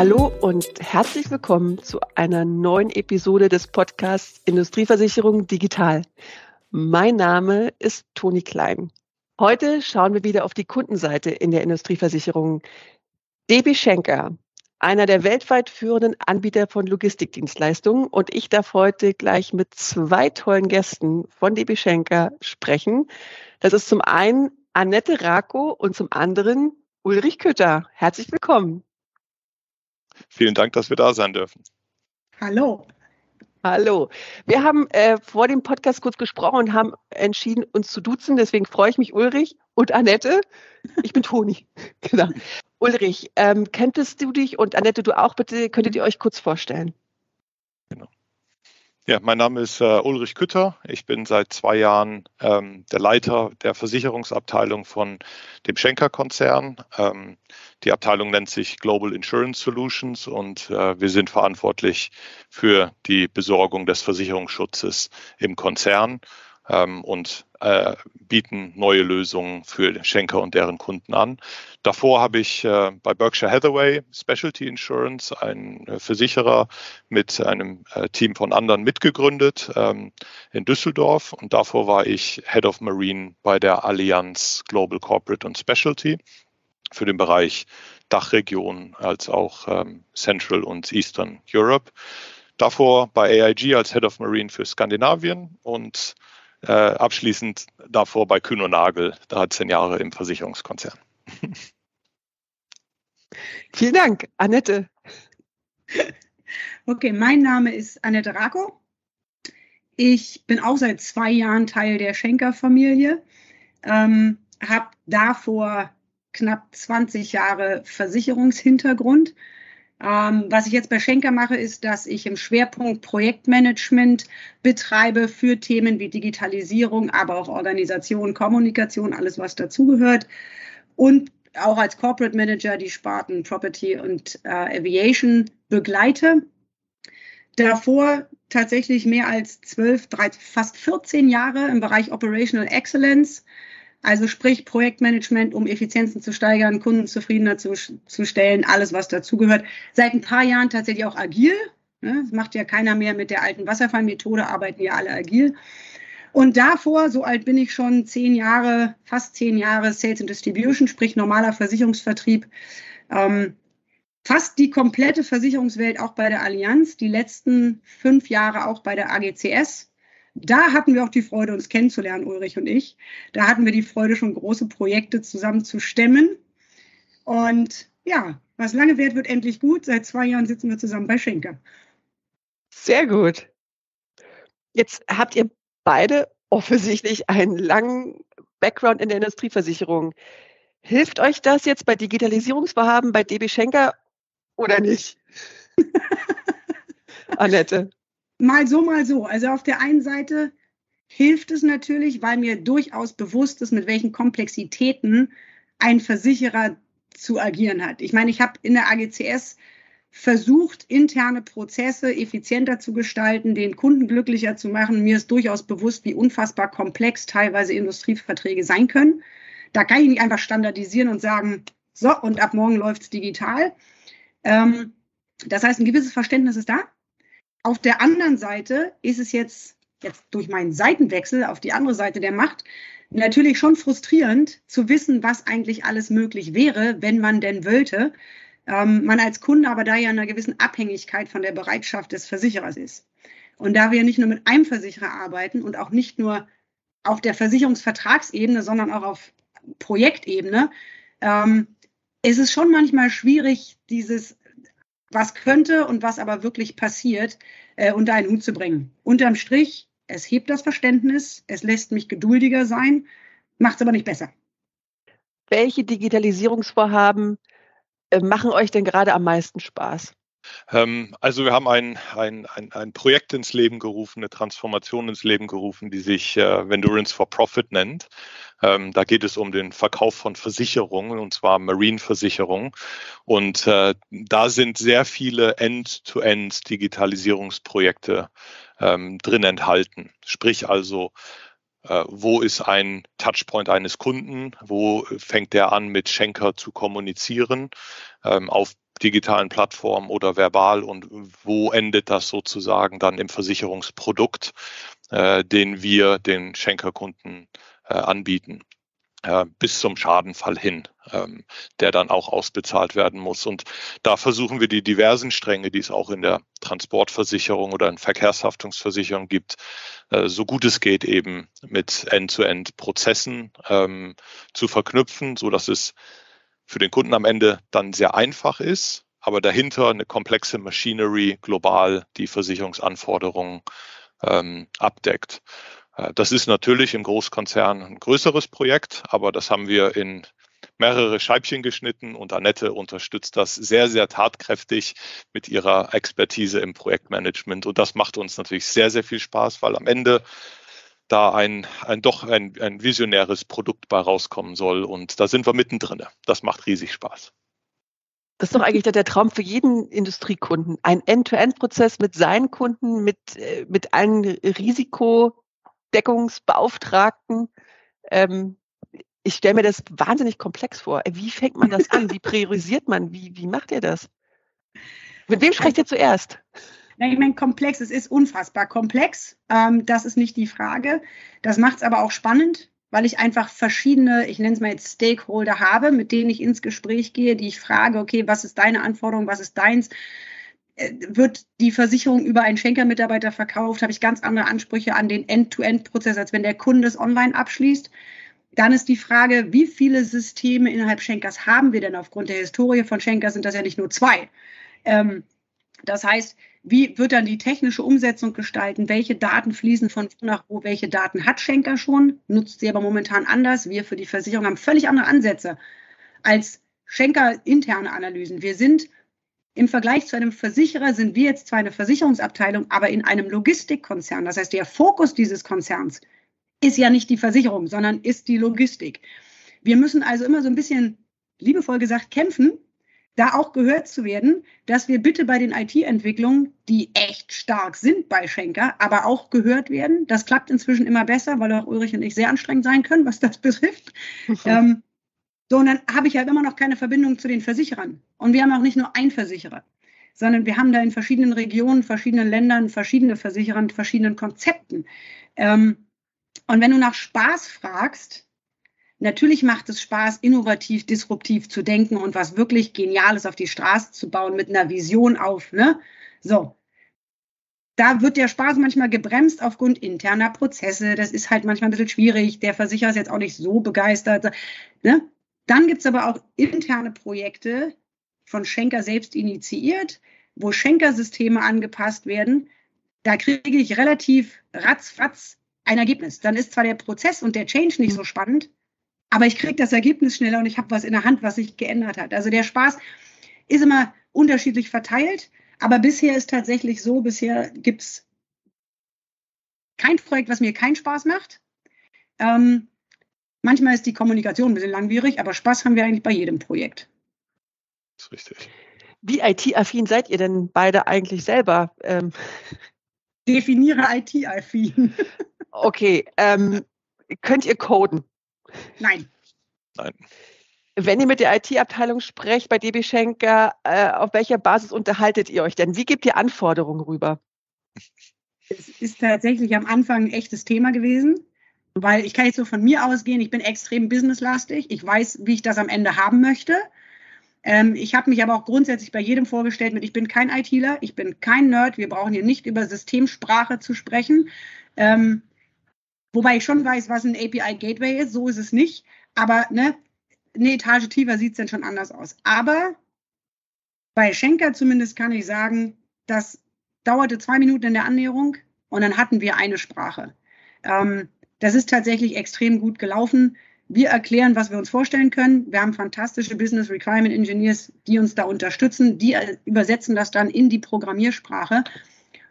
Hallo und herzlich willkommen zu einer neuen Episode des Podcasts Industrieversicherung Digital. Mein Name ist Toni Klein. Heute schauen wir wieder auf die Kundenseite in der Industrieversicherung. DB Schenker, einer der weltweit führenden Anbieter von Logistikdienstleistungen. Und ich darf heute gleich mit zwei tollen Gästen von DB Schenker sprechen. Das ist zum einen Annette Rako und zum anderen Ulrich Kütter. Herzlich willkommen. Vielen Dank, dass wir da sein dürfen. Hallo. Hallo. Wir haben äh, vor dem Podcast kurz gesprochen und haben entschieden, uns zu duzen. Deswegen freue ich mich, Ulrich und Annette. Ich bin Toni. genau. Ulrich, ähm, kenntest du dich und Annette, du auch bitte, könntet ihr euch kurz vorstellen? Ja, mein Name ist äh, Ulrich Kütter. Ich bin seit zwei Jahren ähm, der Leiter der Versicherungsabteilung von dem Schenker-Konzern. Ähm, die Abteilung nennt sich Global Insurance Solutions und äh, wir sind verantwortlich für die Besorgung des Versicherungsschutzes im Konzern ähm, und äh, bieten neue Lösungen für Schenker und deren Kunden an. Davor habe ich äh, bei Berkshire Hathaway Specialty Insurance, ein äh, Versicherer mit einem äh, Team von anderen mitgegründet ähm, in Düsseldorf und davor war ich Head of Marine bei der Allianz Global Corporate und Specialty für den Bereich Dachregion als auch ähm, Central und Eastern Europe. Davor bei AIG als Head of Marine für Skandinavien und äh, abschließend davor bei Kühn und Nagel, 13 Jahre im Versicherungskonzern. Vielen Dank, Annette. Okay, mein Name ist Annette Rako. Ich bin auch seit zwei Jahren Teil der Schenker-Familie, ähm, habe davor knapp 20 Jahre Versicherungshintergrund ähm, was ich jetzt bei Schenker mache, ist, dass ich im Schwerpunkt Projektmanagement betreibe für Themen wie Digitalisierung, aber auch Organisation, Kommunikation, alles was dazugehört. Und auch als Corporate Manager die Sparten Property und äh, Aviation begleite. Davor tatsächlich mehr als zwölf, fast 14 Jahre im Bereich Operational Excellence also sprich Projektmanagement, um Effizienzen zu steigern, Kunden zufriedener zu, zu stellen, alles, was dazugehört. Seit ein paar Jahren tatsächlich auch agil. Ne? Das macht ja keiner mehr mit der alten Wasserfallmethode, arbeiten ja alle agil. Und davor, so alt bin ich schon, zehn Jahre, fast zehn Jahre Sales and Distribution, sprich normaler Versicherungsvertrieb. Ähm, fast die komplette Versicherungswelt auch bei der Allianz, die letzten fünf Jahre auch bei der AGCS, da hatten wir auch die Freude, uns kennenzulernen, Ulrich und ich. Da hatten wir die Freude, schon große Projekte zusammen zu stemmen. Und ja, was lange währt, wird endlich gut. Seit zwei Jahren sitzen wir zusammen bei Schenker. Sehr gut. Jetzt habt ihr beide offensichtlich einen langen Background in der Industrieversicherung. Hilft euch das jetzt bei Digitalisierungsvorhaben bei DB Schenker oder nicht? Annette mal so, mal so. Also auf der einen Seite hilft es natürlich, weil mir durchaus bewusst ist, mit welchen Komplexitäten ein Versicherer zu agieren hat. Ich meine, ich habe in der AGCS versucht, interne Prozesse effizienter zu gestalten, den Kunden glücklicher zu machen. Mir ist durchaus bewusst, wie unfassbar komplex teilweise Industrieverträge sein können. Da kann ich nicht einfach standardisieren und sagen, so, und ab morgen läuft es digital. Ähm, das heißt, ein gewisses Verständnis ist da. Auf der anderen Seite ist es jetzt, jetzt durch meinen Seitenwechsel auf die andere Seite der Macht natürlich schon frustrierend zu wissen, was eigentlich alles möglich wäre, wenn man denn wollte. Ähm, man als Kunde aber da ja in einer gewissen Abhängigkeit von der Bereitschaft des Versicherers ist. Und da wir nicht nur mit einem Versicherer arbeiten und auch nicht nur auf der Versicherungsvertragsebene, sondern auch auf Projektebene, ähm, ist es schon manchmal schwierig, dieses was könnte und was aber wirklich passiert, äh, unter einen Hut zu bringen. Unterm Strich, es hebt das Verständnis, es lässt mich geduldiger sein, macht es aber nicht besser. Welche Digitalisierungsvorhaben äh, machen euch denn gerade am meisten Spaß? Ähm, also wir haben ein, ein, ein, ein, Projekt ins Leben gerufen, eine Transformation ins Leben gerufen, die sich äh, Vendurance for Profit nennt. Ähm, da geht es um den Verkauf von Versicherungen, und zwar Marine-Versicherungen. Und äh, da sind sehr viele End-to-End-Digitalisierungsprojekte ähm, drin enthalten. Sprich also, äh, wo ist ein Touchpoint eines Kunden? Wo fängt der an, mit Schenker zu kommunizieren? Ähm, auf digitalen Plattform oder verbal und wo endet das sozusagen dann im Versicherungsprodukt, äh, den wir den Schenkerkunden äh, anbieten äh, bis zum Schadenfall hin, ähm, der dann auch ausbezahlt werden muss. Und da versuchen wir die diversen Stränge, die es auch in der Transportversicherung oder in Verkehrshaftungsversicherung gibt, äh, so gut es geht eben mit End-to-End-Prozessen ähm, zu verknüpfen, so dass es für den Kunden am Ende dann sehr einfach ist, aber dahinter eine komplexe Machinery global die Versicherungsanforderungen ähm, abdeckt. Äh, das ist natürlich im Großkonzern ein größeres Projekt, aber das haben wir in mehrere Scheibchen geschnitten und Annette unterstützt das sehr, sehr tatkräftig mit ihrer Expertise im Projektmanagement. Und das macht uns natürlich sehr, sehr viel Spaß, weil am Ende da ein, ein doch ein, ein visionäres Produkt bei rauskommen soll. Und da sind wir mittendrin. Das macht riesig Spaß. Das ist doch eigentlich der, Traum für jeden Industriekunden. Ein End-to-End-Prozess mit seinen Kunden, mit, äh, mit allen Risikodeckungsbeauftragten. Ähm, ich stelle mir das wahnsinnig komplex vor. Wie fängt man das an? Wie priorisiert man? Wie, wie macht ihr das? Mit wem sprecht ihr zuerst? Ich meine, komplex, es ist unfassbar komplex. Ähm, das ist nicht die Frage. Das macht es aber auch spannend, weil ich einfach verschiedene, ich nenne es mal jetzt Stakeholder habe, mit denen ich ins Gespräch gehe, die ich frage, okay, was ist deine Anforderung, was ist deins? Äh, wird die Versicherung über einen Schenker-Mitarbeiter verkauft? Habe ich ganz andere Ansprüche an den End-to-End-Prozess, als wenn der Kunde es online abschließt? Dann ist die Frage, wie viele Systeme innerhalb Schenkers haben wir denn? Aufgrund der Historie von Schenker sind das ja nicht nur zwei. Ähm, das heißt, wie wird dann die technische Umsetzung gestalten? Welche Daten fließen von wo nach wo? Welche Daten hat Schenker schon? Nutzt sie aber momentan anders. Wir für die Versicherung haben völlig andere Ansätze als Schenker interne Analysen. Wir sind im Vergleich zu einem Versicherer sind wir jetzt zwar eine Versicherungsabteilung, aber in einem Logistikkonzern. Das heißt, der Fokus dieses Konzerns ist ja nicht die Versicherung, sondern ist die Logistik. Wir müssen also immer so ein bisschen liebevoll gesagt kämpfen, da auch gehört zu werden, dass wir bitte bei den IT-Entwicklungen, die echt stark sind bei Schenker, aber auch gehört werden. Das klappt inzwischen immer besser, weil auch Ulrich und ich sehr anstrengend sein können, was das betrifft. ähm, so, und dann habe ich halt immer noch keine Verbindung zu den Versicherern. Und wir haben auch nicht nur einen Versicherer, sondern wir haben da in verschiedenen Regionen, verschiedenen Ländern verschiedene Versicherer mit verschiedenen Konzepten. Ähm, und wenn du nach Spaß fragst, Natürlich macht es Spaß, innovativ, disruptiv zu denken und was wirklich Geniales auf die Straße zu bauen mit einer Vision auf. Ne? So. Da wird der Spaß manchmal gebremst aufgrund interner Prozesse. Das ist halt manchmal ein bisschen schwierig. Der Versicherer ist jetzt auch nicht so begeistert. Ne? Dann gibt es aber auch interne Projekte von Schenker selbst initiiert, wo Schenker-Systeme angepasst werden. Da kriege ich relativ ratzfatz ein Ergebnis. Dann ist zwar der Prozess und der Change nicht so spannend, aber ich kriege das Ergebnis schneller und ich habe was in der Hand, was sich geändert hat. Also der Spaß ist immer unterschiedlich verteilt, aber bisher ist tatsächlich so, bisher gibt es kein Projekt, was mir keinen Spaß macht. Ähm, manchmal ist die Kommunikation ein bisschen langwierig, aber Spaß haben wir eigentlich bei jedem Projekt. Das ist richtig. Wie IT-affin seid ihr denn beide eigentlich selber? Ähm Definiere IT-affin. okay, ähm, könnt ihr coden? Nein. Nein. Wenn ihr mit der IT-Abteilung sprecht bei DB Schenker, äh, auf welcher Basis unterhaltet ihr euch denn? Wie gebt ihr Anforderungen rüber? Es ist tatsächlich am Anfang ein echtes Thema gewesen, weil ich kann jetzt so von mir ausgehen, ich bin extrem businesslastig. Ich weiß, wie ich das am Ende haben möchte. Ähm, ich habe mich aber auch grundsätzlich bei jedem vorgestellt mit, ich bin kein ITler, ich bin kein Nerd, wir brauchen hier nicht über Systemsprache zu sprechen. Ähm, Wobei ich schon weiß, was ein API Gateway ist, so ist es nicht. Aber ne, eine Etage tiefer sieht es dann schon anders aus. Aber bei Schenker zumindest kann ich sagen, das dauerte zwei Minuten in der Annäherung und dann hatten wir eine Sprache. Ähm, das ist tatsächlich extrem gut gelaufen. Wir erklären, was wir uns vorstellen können. Wir haben fantastische Business Requirement Engineers, die uns da unterstützen. Die äh, übersetzen das dann in die Programmiersprache.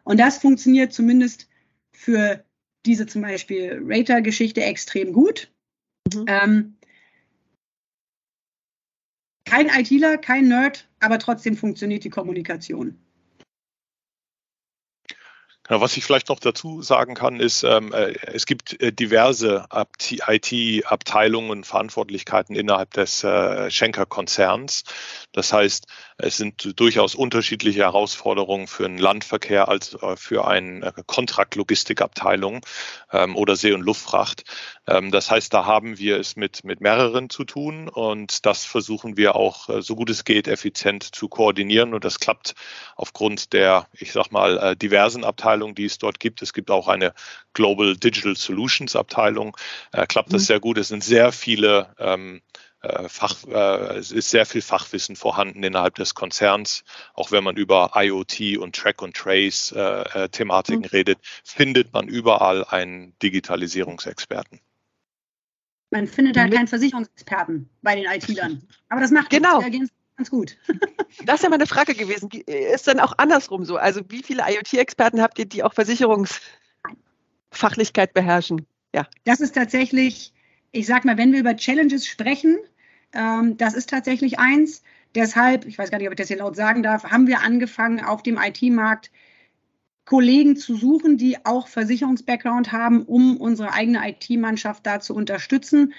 Und das funktioniert zumindest für diese zum Beispiel Rater-Geschichte extrem gut. Mhm. Ähm, kein ITler, kein Nerd, aber trotzdem funktioniert die Kommunikation. Ja, was ich vielleicht noch dazu sagen kann, ist, ähm, äh, es gibt äh, diverse IT-Abteilungen und Verantwortlichkeiten innerhalb des äh, Schenker-Konzerns. Das heißt, es sind durchaus unterschiedliche Herausforderungen für einen Landverkehr als äh, für eine Kontraktlogistikabteilung ähm, oder See- und Luftfracht. Ähm, das heißt, da haben wir es mit, mit mehreren zu tun und das versuchen wir auch äh, so gut es geht effizient zu koordinieren und das klappt aufgrund der, ich sag mal, äh, diversen Abteilungen, die es dort gibt. Es gibt auch eine Global Digital Solutions Abteilung. Äh, klappt das mhm. sehr gut. Es sind sehr viele ähm, äh, Fach, äh, es ist sehr viel Fachwissen vorhanden innerhalb des Konzerns. Auch wenn man über IoT und Track and Trace äh, äh, Thematiken mhm. redet, findet man überall einen Digitalisierungsexperten. Man findet halt keinen Versicherungsexperten bei den IT-Lern. Aber das macht genau. ganz gut. das ist ja meine Frage gewesen. Ist dann auch andersrum so? Also wie viele IoT-Experten habt ihr, die auch Versicherungsfachlichkeit beherrschen? Ja. Das ist tatsächlich, ich sag mal, wenn wir über Challenges sprechen, ähm, das ist tatsächlich eins. Deshalb, ich weiß gar nicht, ob ich das hier laut sagen darf, haben wir angefangen, auf dem IT-Markt Kollegen zu suchen, die auch Versicherungs-Background haben, um unsere eigene IT-Mannschaft da zu unterstützen.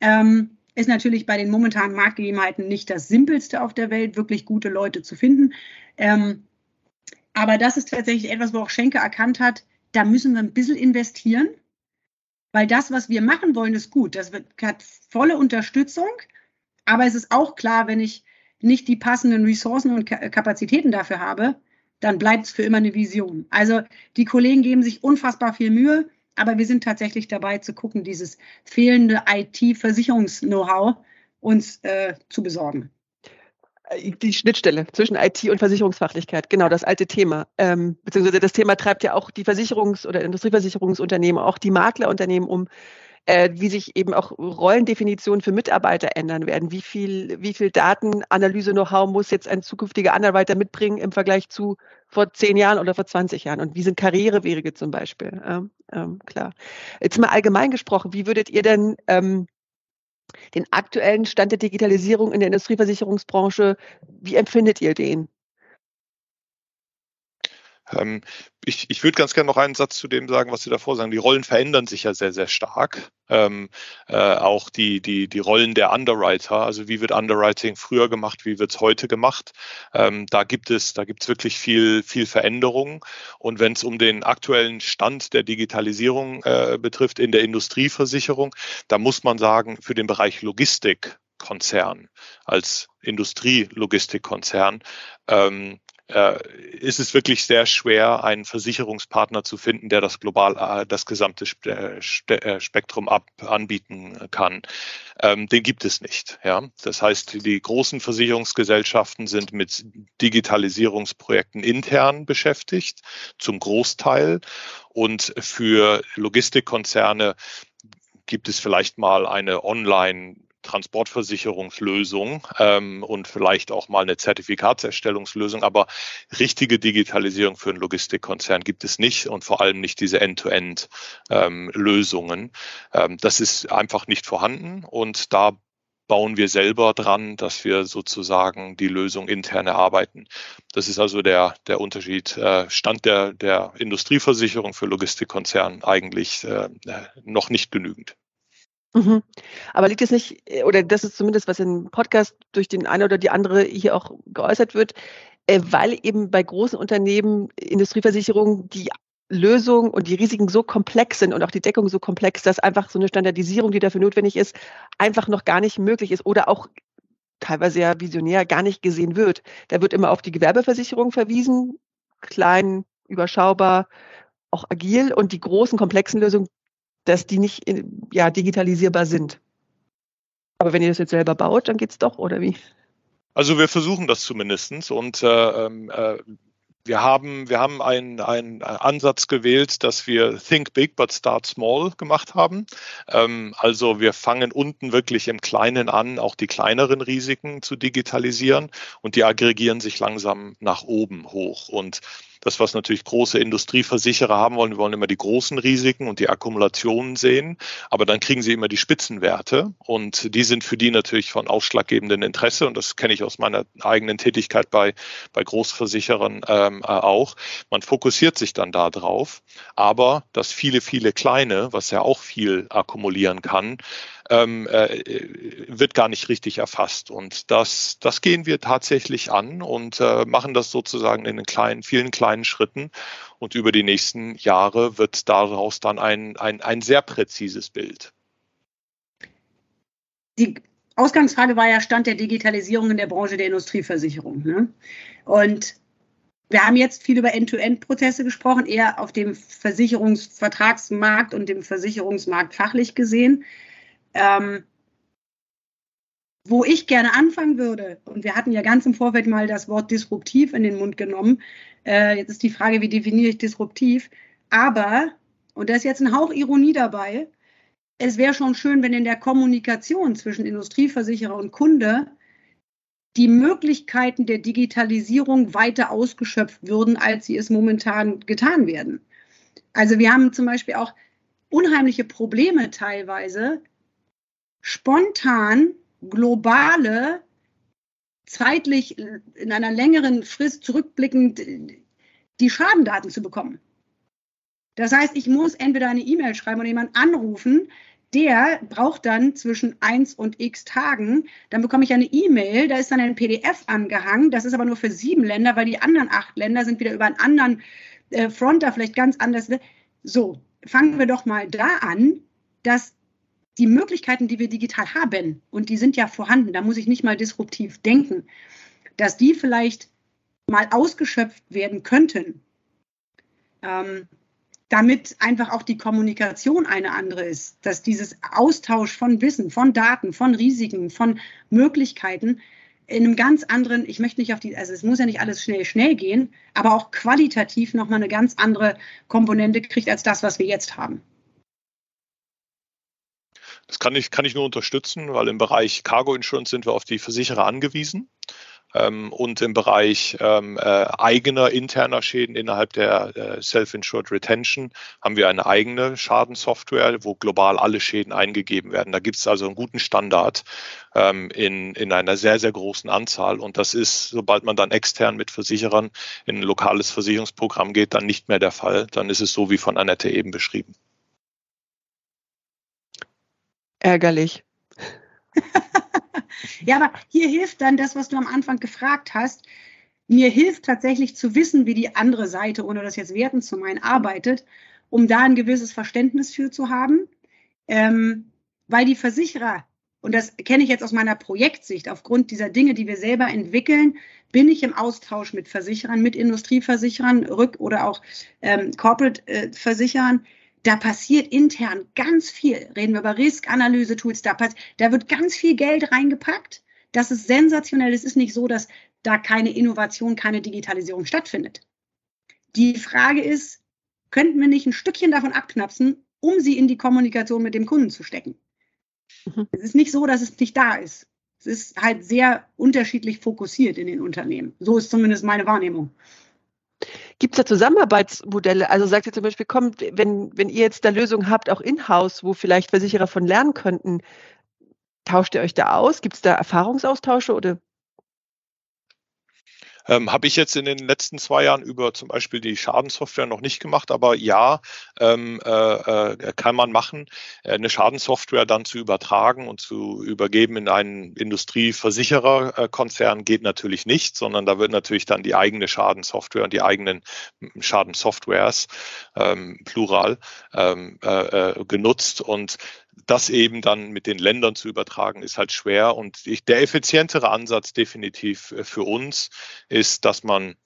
Ähm, ist natürlich bei den momentanen Marktgegebenheiten nicht das Simpelste auf der Welt, wirklich gute Leute zu finden. Ähm, aber das ist tatsächlich etwas, wo auch Schenke erkannt hat, da müssen wir ein bisschen investieren, weil das, was wir machen wollen, ist gut. Das hat volle Unterstützung, aber es ist auch klar, wenn ich nicht die passenden Ressourcen und Kapazitäten dafür habe, dann bleibt es für immer eine Vision. Also die Kollegen geben sich unfassbar viel Mühe, aber wir sind tatsächlich dabei zu gucken, dieses fehlende IT-Versicherungs-Know-how uns äh, zu besorgen. Die Schnittstelle zwischen IT und Versicherungsfachlichkeit, genau das alte Thema. Ähm, beziehungsweise das Thema treibt ja auch die Versicherungs- oder Industrieversicherungsunternehmen, auch die Maklerunternehmen um, äh, wie sich eben auch Rollendefinitionen für Mitarbeiter ändern werden. Wie viel, wie viel Datenanalyse-Know-how muss jetzt ein zukünftiger Anarbeiter mitbringen im Vergleich zu vor zehn Jahren oder vor 20 Jahren? Und wie sind Karrierewege zum Beispiel? Ähm, ähm, klar. Jetzt mal allgemein gesprochen, wie würdet ihr denn ähm, den aktuellen Stand der Digitalisierung in der Industrieversicherungsbranche, wie empfindet ihr den? Ähm, ich, ich würde ganz gerne noch einen Satz zu dem sagen, was Sie davor sagen. Die Rollen verändern sich ja sehr, sehr stark. Ähm, äh, auch die, die, die Rollen der Underwriter, also wie wird Underwriting früher gemacht, wie wird es heute gemacht. Ähm, da gibt es, da gibt wirklich viel, viel Veränderung. Und wenn es um den aktuellen Stand der Digitalisierung äh, betrifft in der Industrieversicherung, da muss man sagen, für den Bereich Logistik Konzern, als Industrielogistikkonzern, ähm, äh, ist es wirklich sehr schwer, einen Versicherungspartner zu finden, der das global, äh, das gesamte äh, äh, Spektrum ab, anbieten kann. Ähm, den gibt es nicht. Ja? Das heißt, die großen Versicherungsgesellschaften sind mit Digitalisierungsprojekten intern beschäftigt, zum Großteil. Und für Logistikkonzerne gibt es vielleicht mal eine Online- Transportversicherungslösung ähm, und vielleicht auch mal eine Zertifikatserstellungslösung. Aber richtige Digitalisierung für einen Logistikkonzern gibt es nicht und vor allem nicht diese End-to-End-Lösungen. Ähm, ähm, das ist einfach nicht vorhanden und da bauen wir selber dran, dass wir sozusagen die Lösung intern erarbeiten. Das ist also der, der Unterschied. Äh, Stand der, der Industrieversicherung für Logistikkonzern eigentlich äh, noch nicht genügend. Mhm. Aber liegt es nicht, äh, oder das ist zumindest, was im Podcast durch den einen oder die andere hier auch geäußert wird, äh, weil eben bei großen Unternehmen, Industrieversicherungen, die Lösung und die Risiken so komplex sind und auch die Deckung so komplex, dass einfach so eine Standardisierung, die dafür notwendig ist, einfach noch gar nicht möglich ist oder auch teilweise ja visionär gar nicht gesehen wird. Da wird immer auf die Gewerbeversicherung verwiesen, klein, überschaubar, auch agil und die großen komplexen Lösungen, dass die nicht ja, digitalisierbar sind. Aber wenn ihr das jetzt selber baut, dann geht's doch, oder wie? Also wir versuchen das zumindestens und äh, ähm, äh, wir haben, wir haben einen, einen Ansatz gewählt, dass wir Think Big but Start Small gemacht haben. Ähm, also wir fangen unten wirklich im Kleinen an, auch die kleineren Risiken zu digitalisieren und die aggregieren sich langsam nach oben hoch. Und Das, was natürlich große Industrieversicherer haben wollen, wir wollen immer die großen Risiken und die Akkumulationen sehen, aber dann kriegen sie immer die Spitzenwerte. Und die sind für die natürlich von ausschlaggebendem Interesse. Und das kenne ich aus meiner eigenen Tätigkeit bei, bei Großversicherern ähm, äh, auch. Man fokussiert sich dann da drauf, aber das viele, viele kleine, was ja auch viel akkumulieren kann, ähm, äh, wird gar nicht richtig erfasst. Und das, das gehen wir tatsächlich an und äh, machen das sozusagen in kleinen, vielen kleinen Schritten. Und über die nächsten Jahre wird daraus dann ein, ein, ein sehr präzises Bild. Die Ausgangsfrage war ja Stand der Digitalisierung in der Branche der Industrieversicherung. Ne? Und wir haben jetzt viel über End-to-End-Prozesse gesprochen, eher auf dem Versicherungsvertragsmarkt und dem Versicherungsmarkt fachlich gesehen. Ähm, wo ich gerne anfangen würde, und wir hatten ja ganz im Vorfeld mal das Wort disruptiv in den Mund genommen, äh, jetzt ist die Frage, wie definiere ich disruptiv, aber, und da ist jetzt ein Hauch Ironie dabei, es wäre schon schön, wenn in der Kommunikation zwischen Industrieversicherer und Kunde die Möglichkeiten der Digitalisierung weiter ausgeschöpft würden, als sie es momentan getan werden. Also wir haben zum Beispiel auch unheimliche Probleme teilweise, spontan globale, zeitlich in einer längeren Frist zurückblickend die Schadendaten zu bekommen. Das heißt, ich muss entweder eine E-Mail schreiben oder jemanden anrufen, der braucht dann zwischen 1 und x Tagen. Dann bekomme ich eine E-Mail, da ist dann ein PDF angehangen. Das ist aber nur für sieben Länder, weil die anderen acht Länder sind wieder über einen anderen äh, Front da vielleicht ganz anders. So, fangen wir doch mal da an, dass die Möglichkeiten, die wir digital haben, und die sind ja vorhanden, da muss ich nicht mal disruptiv denken, dass die vielleicht mal ausgeschöpft werden könnten, ähm, damit einfach auch die Kommunikation eine andere ist, dass dieses Austausch von Wissen, von Daten, von Risiken, von Möglichkeiten in einem ganz anderen, ich möchte nicht auf die, also es muss ja nicht alles schnell, schnell gehen, aber auch qualitativ nochmal eine ganz andere Komponente kriegt als das, was wir jetzt haben. Das kann ich, kann ich nur unterstützen, weil im Bereich Cargo Insurance sind wir auf die Versicherer angewiesen. Ähm, und im Bereich ähm, äh, eigener interner Schäden innerhalb der äh, Self-Insured Retention haben wir eine eigene Schadensoftware, wo global alle Schäden eingegeben werden. Da gibt es also einen guten Standard ähm, in, in einer sehr, sehr großen Anzahl. Und das ist, sobald man dann extern mit Versicherern in ein lokales Versicherungsprogramm geht, dann nicht mehr der Fall. Dann ist es so wie von Annette eben beschrieben ärgerlich. ja, aber hier hilft dann das, was du am Anfang gefragt hast. Mir hilft tatsächlich zu wissen, wie die andere Seite, ohne das jetzt werten zu meinen, arbeitet, um da ein gewisses Verständnis für zu haben. Ähm, weil die Versicherer, und das kenne ich jetzt aus meiner Projektsicht, aufgrund dieser Dinge, die wir selber entwickeln, bin ich im Austausch mit Versicherern, mit Industrieversicherern, Rück- oder auch ähm, Corporate-Versicherern. Äh, da passiert intern ganz viel. Reden wir über Risk-Analyse-Tools, da, da wird ganz viel Geld reingepackt. Das ist sensationell. Es ist nicht so, dass da keine Innovation, keine Digitalisierung stattfindet. Die Frage ist, könnten wir nicht ein Stückchen davon abknapsen, um sie in die Kommunikation mit dem Kunden zu stecken? Mhm. Es ist nicht so, dass es nicht da ist. Es ist halt sehr unterschiedlich fokussiert in den Unternehmen. So ist zumindest meine Wahrnehmung. Gibt es da Zusammenarbeitsmodelle? Also sagt ihr zum Beispiel, kommt, wenn, wenn ihr jetzt da Lösungen habt, auch in-house, wo vielleicht Versicherer von lernen könnten, tauscht ihr euch da aus? Gibt es da Erfahrungsaustausche oder ähm, Habe ich jetzt in den letzten zwei Jahren über zum Beispiel die Schadensoftware noch nicht gemacht, aber ja, ähm, äh, äh, kann man machen, äh, eine Schadensoftware dann zu übertragen und zu übergeben in einen Industrieversichererkonzern geht natürlich nicht, sondern da wird natürlich dann die eigene Schadensoftware und die eigenen Schadensoftwares, ähm, plural, ähm, äh, äh, genutzt. Und das eben dann mit den Ländern zu übertragen, ist halt schwer. Und ich, der effizientere Ansatz definitiv äh, für uns ist, dass man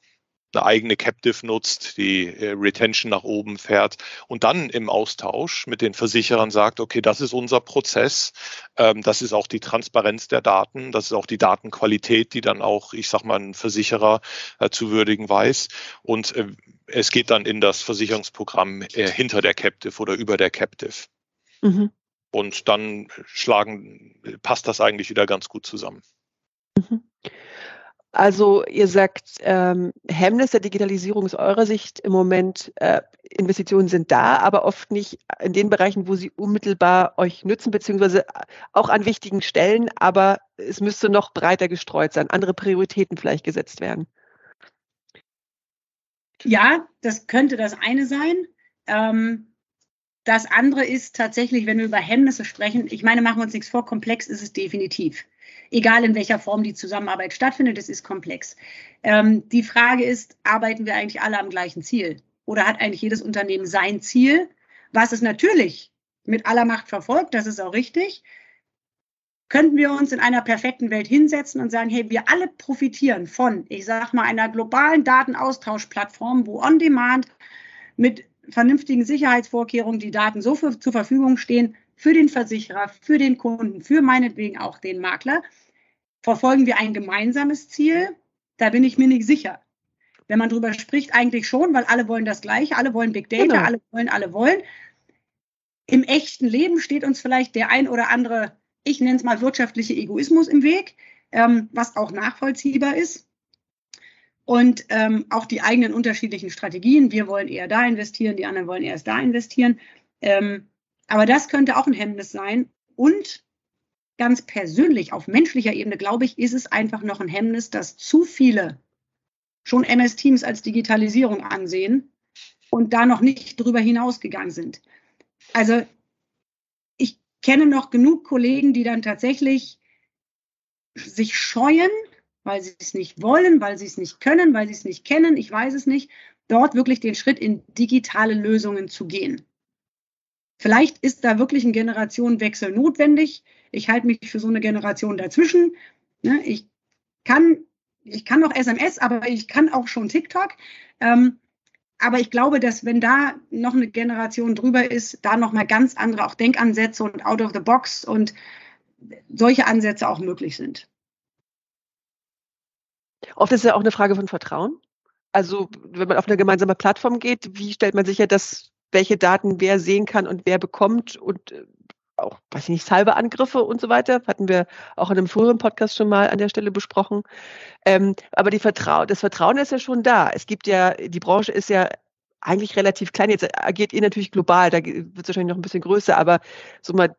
eine eigene Captive nutzt, die äh, Retention nach oben fährt und dann im Austausch mit den Versicherern sagt, okay, das ist unser Prozess, ähm, das ist auch die Transparenz der Daten, das ist auch die Datenqualität, die dann auch, ich sag mal, ein Versicherer äh, zu würdigen weiß. Und es geht dann in das Versicherungsprogramm hinter der Captive oder über der Captive. Mhm. Und dann schlagen, passt das eigentlich wieder ganz gut zusammen. Mhm. Also ihr sagt, ähm, Hemmnis der Digitalisierung ist eurer Sicht im Moment, äh, Investitionen sind da, aber oft nicht in den Bereichen, wo sie unmittelbar euch nützen, beziehungsweise auch an wichtigen Stellen, aber es müsste noch breiter gestreut sein, andere Prioritäten vielleicht gesetzt werden. Ja, das könnte das eine sein. Ähm, das andere ist tatsächlich, wenn wir über Hemmnisse sprechen, ich meine, machen wir uns nichts vor, komplex ist es definitiv. Egal in welcher Form die Zusammenarbeit stattfindet, es ist komplex. Ähm, die Frage ist, arbeiten wir eigentlich alle am gleichen Ziel? Oder hat eigentlich jedes Unternehmen sein Ziel, was es natürlich mit aller Macht verfolgt, das ist auch richtig. Könnten wir uns in einer perfekten Welt hinsetzen und sagen, hey, wir alle profitieren von, ich sage mal, einer globalen Datenaustauschplattform, wo on demand mit vernünftigen Sicherheitsvorkehrungen die Daten so für, zur Verfügung stehen für den Versicherer, für den Kunden, für meinetwegen auch den Makler. Verfolgen wir ein gemeinsames Ziel? Da bin ich mir nicht sicher. Wenn man darüber spricht, eigentlich schon, weil alle wollen das Gleiche, alle wollen Big Data, genau. alle wollen, alle wollen. Im echten Leben steht uns vielleicht der ein oder andere, ich nenne es mal wirtschaftliche Egoismus im Weg, ähm, was auch nachvollziehbar ist und ähm, auch die eigenen unterschiedlichen Strategien. Wir wollen eher da investieren, die anderen wollen erst da investieren. Ähm, aber das könnte auch ein Hemmnis sein. Und ganz persönlich, auf menschlicher Ebene, glaube ich, ist es einfach noch ein Hemmnis, dass zu viele schon MS Teams als Digitalisierung ansehen und da noch nicht drüber hinausgegangen sind. Also ich kenne noch genug Kollegen, die dann tatsächlich sich scheuen, weil sie es nicht wollen, weil sie es nicht können, weil sie es nicht kennen, ich weiß es nicht, dort wirklich den Schritt in digitale Lösungen zu gehen. Vielleicht ist da wirklich ein Generationenwechsel notwendig. Ich halte mich für so eine Generation dazwischen. Ne, ich kann, ich kann noch SMS, aber ich kann auch schon TikTok. Ähm, aber ich glaube, dass wenn da noch eine Generation drüber ist, da noch mal ganz andere auch Denkansätze und out of the box und solche Ansätze auch möglich sind. Oft ist es ja auch eine Frage von Vertrauen. Also wenn man auf eine gemeinsame Plattform geht, wie stellt man sicher, dass welche Daten wer sehen kann und wer bekommt und äh, auch, weiß ich nicht, Cyberangriffe und so weiter, hatten wir auch in einem früheren Podcast schon mal an der Stelle besprochen. Ähm, aber die Vertrau das Vertrauen ist ja schon da. Es gibt ja, die Branche ist ja eigentlich relativ klein. Jetzt agiert ihr natürlich global, da wird es wahrscheinlich noch ein bisschen größer, aber so mal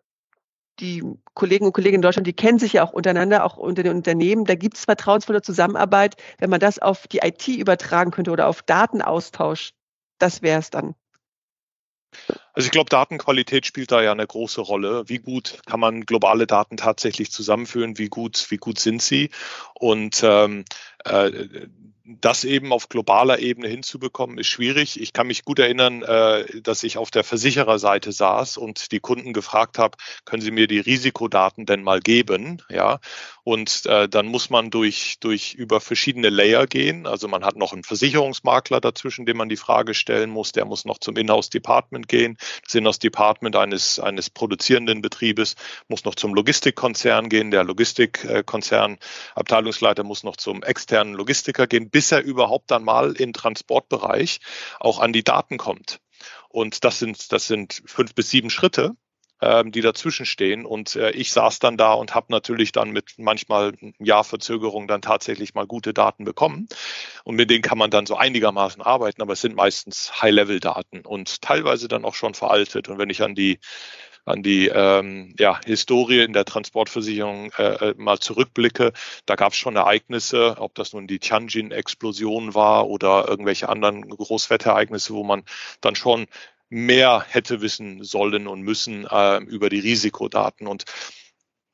die Kollegen und Kolleginnen in Deutschland, die kennen sich ja auch untereinander, auch unter den Unternehmen. Da gibt es vertrauensvolle Zusammenarbeit. Wenn man das auf die IT übertragen könnte oder auf Datenaustausch, das wäre es dann. Also ich glaube, Datenqualität spielt da ja eine große Rolle. Wie gut kann man globale Daten tatsächlich zusammenführen? Wie gut, wie gut sind sie? Und ähm, äh, das eben auf globaler Ebene hinzubekommen, ist schwierig. Ich kann mich gut erinnern, äh, dass ich auf der Versichererseite saß und die Kunden gefragt habe, können Sie mir die Risikodaten denn mal geben? Ja, und äh, dann muss man durch, durch über verschiedene Layer gehen. Also man hat noch einen Versicherungsmakler dazwischen, dem man die Frage stellen muss. Der muss noch zum Inhouse-Department gehen. Das Inhouse-Department eines, eines produzierenden Betriebes muss noch zum Logistikkonzern gehen. Der Logistikkonzern, Abteilungsleiter muss noch zum externen Logistiker gehen bis er überhaupt dann mal im Transportbereich auch an die Daten kommt. Und das sind, das sind fünf bis sieben Schritte, ähm, die dazwischen stehen. Und äh, ich saß dann da und habe natürlich dann mit manchmal ein Jahr Verzögerung dann tatsächlich mal gute Daten bekommen. Und mit denen kann man dann so einigermaßen arbeiten, aber es sind meistens High-Level-Daten und teilweise dann auch schon veraltet. Und wenn ich an die an die ähm, ja, Historie in der Transportversicherung äh, äh mal zurückblicke, da gab es schon Ereignisse, ob das nun die Tianjin-Explosion war oder irgendwelche anderen Großwetterereignisse, wo man dann schon mehr hätte wissen sollen und müssen äh, über die Risikodaten. Und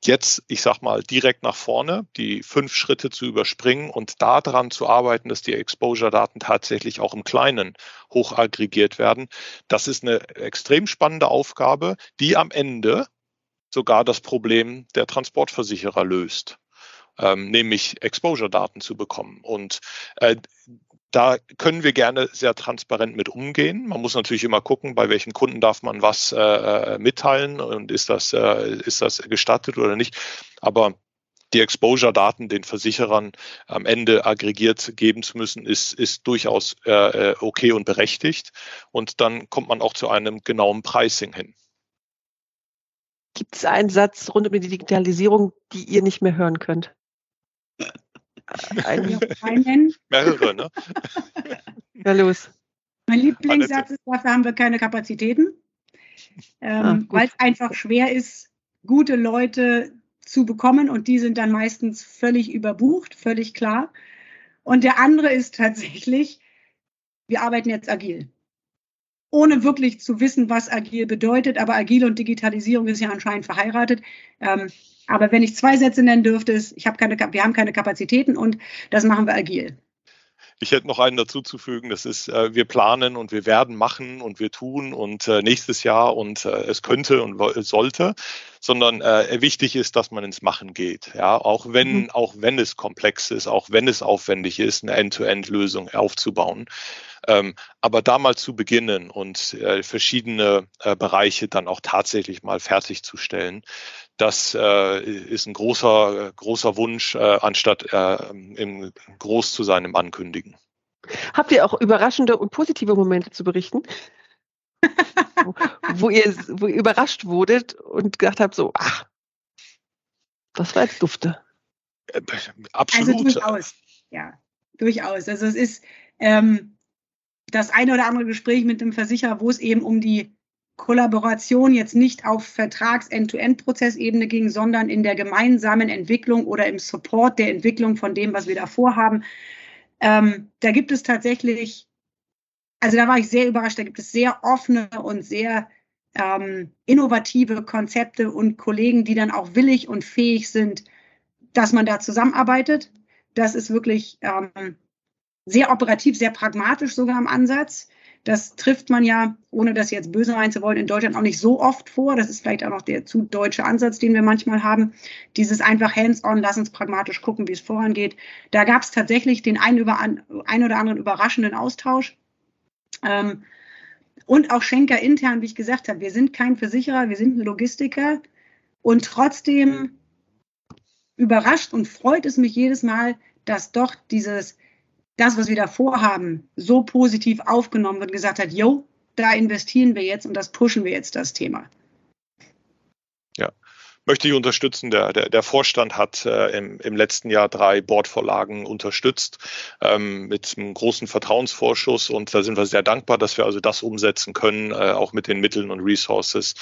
jetzt, ich sag mal, direkt nach vorne, die fünf Schritte zu überspringen und daran zu arbeiten, dass die Exposure-Daten tatsächlich auch im Kleinen hoch aggregiert werden. Das ist eine extrem spannende Aufgabe, die am Ende sogar das Problem der Transportversicherer löst. Ähm, nämlich Exposure-Daten zu bekommen. Und äh, da können wir gerne sehr transparent mit umgehen. Man muss natürlich immer gucken, bei welchen Kunden darf man was äh, äh, mitteilen und ist das, äh, ist das gestattet oder nicht. Aber die Exposure-Daten den Versicherern am Ende aggregiert geben zu müssen, ist, ist durchaus äh, äh okay und berechtigt. Und dann kommt man auch zu einem genauen Pricing hin. Gibt es einen Satz rund um die Digitalisierung, die ihr nicht mehr hören könnt? Ein, einen Mehrere, ne? Ja, los. Mein Lieblingssatz ist, dafür haben wir keine Kapazitäten, ähm, ah, weil es einfach schwer ist, gute Leute zu bekommen und die sind dann meistens völlig überbucht, völlig klar. Und der andere ist tatsächlich, wir arbeiten jetzt agil. Ohne wirklich zu wissen, was agil bedeutet, aber agil und Digitalisierung ist ja anscheinend verheiratet. Ähm, aber wenn ich zwei Sätze nennen dürfte, ist, ich habe keine, wir haben keine Kapazitäten und das machen wir agil. Ich hätte noch einen dazuzufügen, das ist, äh, wir planen und wir werden machen und wir tun und äh, nächstes Jahr und äh, es könnte und sollte, sondern wichtig ist, dass man ins Machen geht. Ja, auch wenn, mhm. auch wenn es komplex ist, auch wenn es aufwendig ist, eine End-to-End-Lösung aufzubauen. Ähm, aber da mal zu beginnen und verschiedene Bereiche dann auch tatsächlich mal fertigzustellen, das äh, ist ein großer, großer Wunsch, äh, anstatt äh, im groß zu sein im Ankündigen. Habt ihr auch überraschende und positive Momente zu berichten? wo, ihr, wo ihr überrascht wurdet und gedacht habt, so, ach, das war jetzt dufte. Äh, absolut. Also durchaus, ja, durchaus. Also es ist ähm, das eine oder andere Gespräch mit dem Versicherer, wo es eben um die Kollaboration jetzt nicht auf Vertrags-End-to-End-Prozessebene ging, sondern in der gemeinsamen Entwicklung oder im Support der Entwicklung von dem, was wir da vorhaben. Ähm, da gibt es tatsächlich, also da war ich sehr überrascht, da gibt es sehr offene und sehr ähm, innovative Konzepte und Kollegen, die dann auch willig und fähig sind, dass man da zusammenarbeitet. Das ist wirklich ähm, sehr operativ, sehr pragmatisch sogar im Ansatz. Das trifft man ja, ohne das jetzt böse meinen zu wollen, in Deutschland auch nicht so oft vor. Das ist vielleicht auch noch der zu deutsche Ansatz, den wir manchmal haben. Dieses einfach hands-on, lass uns pragmatisch gucken, wie es vorangeht. Da gab es tatsächlich den einen, über, ein oder anderen überraschenden Austausch. Ähm, und auch Schenker intern, wie ich gesagt habe, wir sind kein Versicherer, wir sind ein Logistiker. Und trotzdem überrascht und freut es mich jedes Mal, dass doch dieses das, was wir da vorhaben, so positiv aufgenommen wird, gesagt hat, yo, da investieren wir jetzt und das pushen wir jetzt das Thema möchte ich unterstützen. Der, der, der Vorstand hat äh, im, im letzten Jahr drei Boardvorlagen unterstützt ähm, mit einem großen Vertrauensvorschuss und da sind wir sehr dankbar, dass wir also das umsetzen können, äh, auch mit den Mitteln und Resources,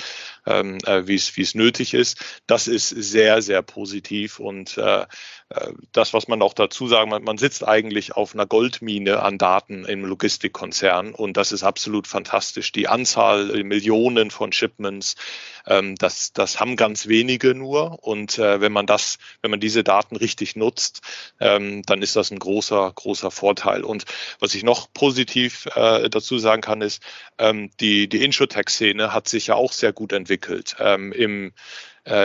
ähm, äh, wie es nötig ist. Das ist sehr, sehr positiv und äh das, was man auch dazu sagen, man, man sitzt eigentlich auf einer Goldmine an Daten im Logistikkonzern und das ist absolut fantastisch. Die Anzahl, Millionen von Shipments, ähm, das, das haben ganz wenige nur. Und äh, wenn man das, wenn man diese Daten richtig nutzt, ähm, dann ist das ein großer, großer Vorteil. Und was ich noch positiv äh, dazu sagen kann, ist, ähm, die, die Insurtech-Szene hat sich ja auch sehr gut entwickelt. Ähm, Im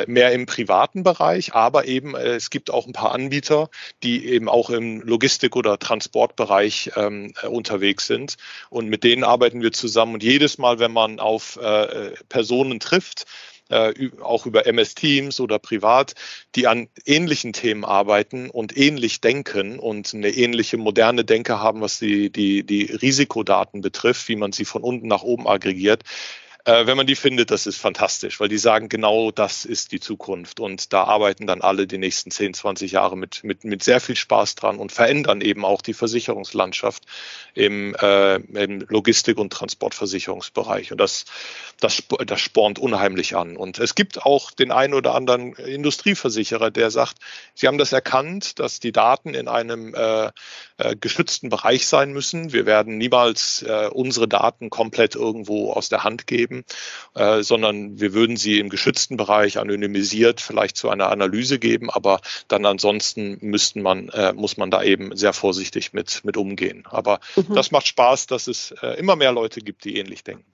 mehr im privaten Bereich, aber eben äh, es gibt auch ein paar Anbieter, die eben auch im Logistik- oder Transportbereich ähm, äh, unterwegs sind. Und mit denen arbeiten wir zusammen. Und jedes Mal, wenn man auf äh, Personen trifft, äh, auch über MS Teams oder privat, die an ähnlichen Themen arbeiten und ähnlich denken und eine ähnliche moderne Denke haben, was die, die, die Risikodaten betrifft, wie man sie von unten nach oben aggregiert, äh, wenn man die findet, das ist fantastisch, weil die sagen, genau das ist die Zukunft. Und da arbeiten dann alle die nächsten 10, 20 Jahre mit, mit, mit sehr viel Spaß dran und verändern eben auch die Versicherungslandschaft im, äh, im Logistik- und Transportversicherungsbereich. Und das, das, das spornt unheimlich an. Und es gibt auch den einen oder anderen Industrieversicherer, der sagt, sie haben das erkannt, dass die Daten in einem äh, äh, geschützten Bereich sein müssen. Wir werden niemals äh, unsere Daten komplett irgendwo aus der Hand geben geben, äh, sondern wir würden sie im geschützten Bereich anonymisiert vielleicht zu einer Analyse geben, aber dann ansonsten müssten man, äh, muss man da eben sehr vorsichtig mit, mit umgehen. Aber mhm. das macht Spaß, dass es äh, immer mehr Leute gibt, die ähnlich denken.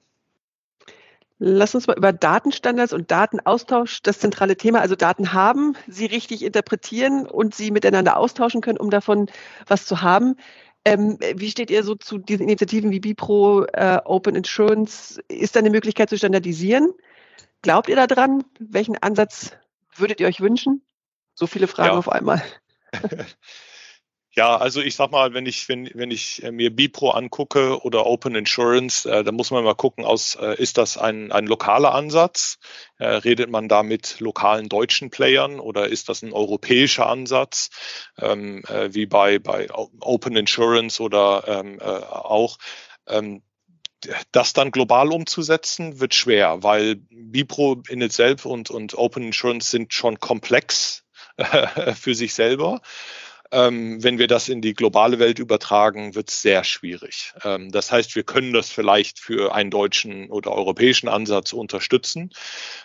Lass uns mal über Datenstandards und Datenaustausch, das zentrale Thema, also Daten haben, sie richtig interpretieren und sie miteinander austauschen können, um davon was zu haben. Ähm, wie steht ihr so zu diesen Initiativen wie Bipro, äh, Open Insurance? Ist da eine Möglichkeit zu standardisieren? Glaubt ihr daran? Welchen Ansatz würdet ihr euch wünschen? So viele Fragen ja. auf einmal. Ja, also ich sag mal, wenn ich, wenn, wenn ich mir Bipro angucke oder Open Insurance, äh, dann muss man mal gucken, aus, äh, ist das ein, ein lokaler Ansatz? Äh, redet man da mit lokalen deutschen Playern oder ist das ein europäischer Ansatz, ähm, äh, wie bei, bei Open Insurance oder ähm, äh, auch? Ähm, das dann global umzusetzen, wird schwer, weil Bipro in itself und, und Open Insurance sind schon komplex für sich selber. Ähm, wenn wir das in die globale Welt übertragen, wird es sehr schwierig. Ähm, das heißt, wir können das vielleicht für einen deutschen oder europäischen Ansatz unterstützen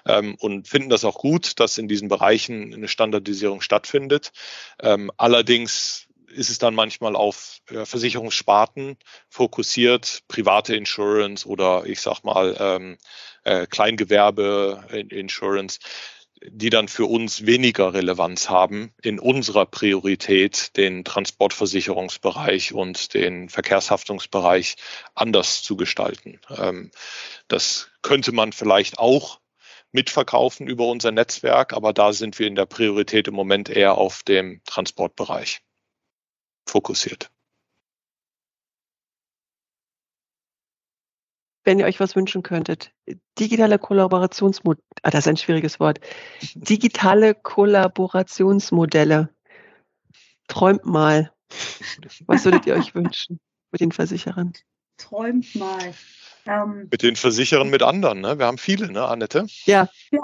ähm, und finden das auch gut, dass in diesen Bereichen eine Standardisierung stattfindet. Ähm, allerdings ist es dann manchmal auf äh, Versicherungssparten fokussiert, private Insurance oder ich sag mal ähm, äh, Kleingewerbe Insurance die dann für uns weniger Relevanz haben in unserer Priorität, den Transportversicherungsbereich und den Verkehrshaftungsbereich anders zu gestalten. Ähm, das könnte man vielleicht auch mitverkaufen über unser Netzwerk, aber da sind wir in der Priorität im Moment eher auf dem Transportbereich fokussiert. Wenn ihr euch was wünschen könntet. Digitale Kollaborationsmodelle, ah, das ist ein schwieriges Wort. Digitale Kollaborationsmodelle. Träumt mal. Was würdet ihr euch wünschen mit den Versicherern? Träumt mal. Ähm, mit den Versicherern mit anderen, ne? Wir haben viele, ne, Annette? Ja. ja.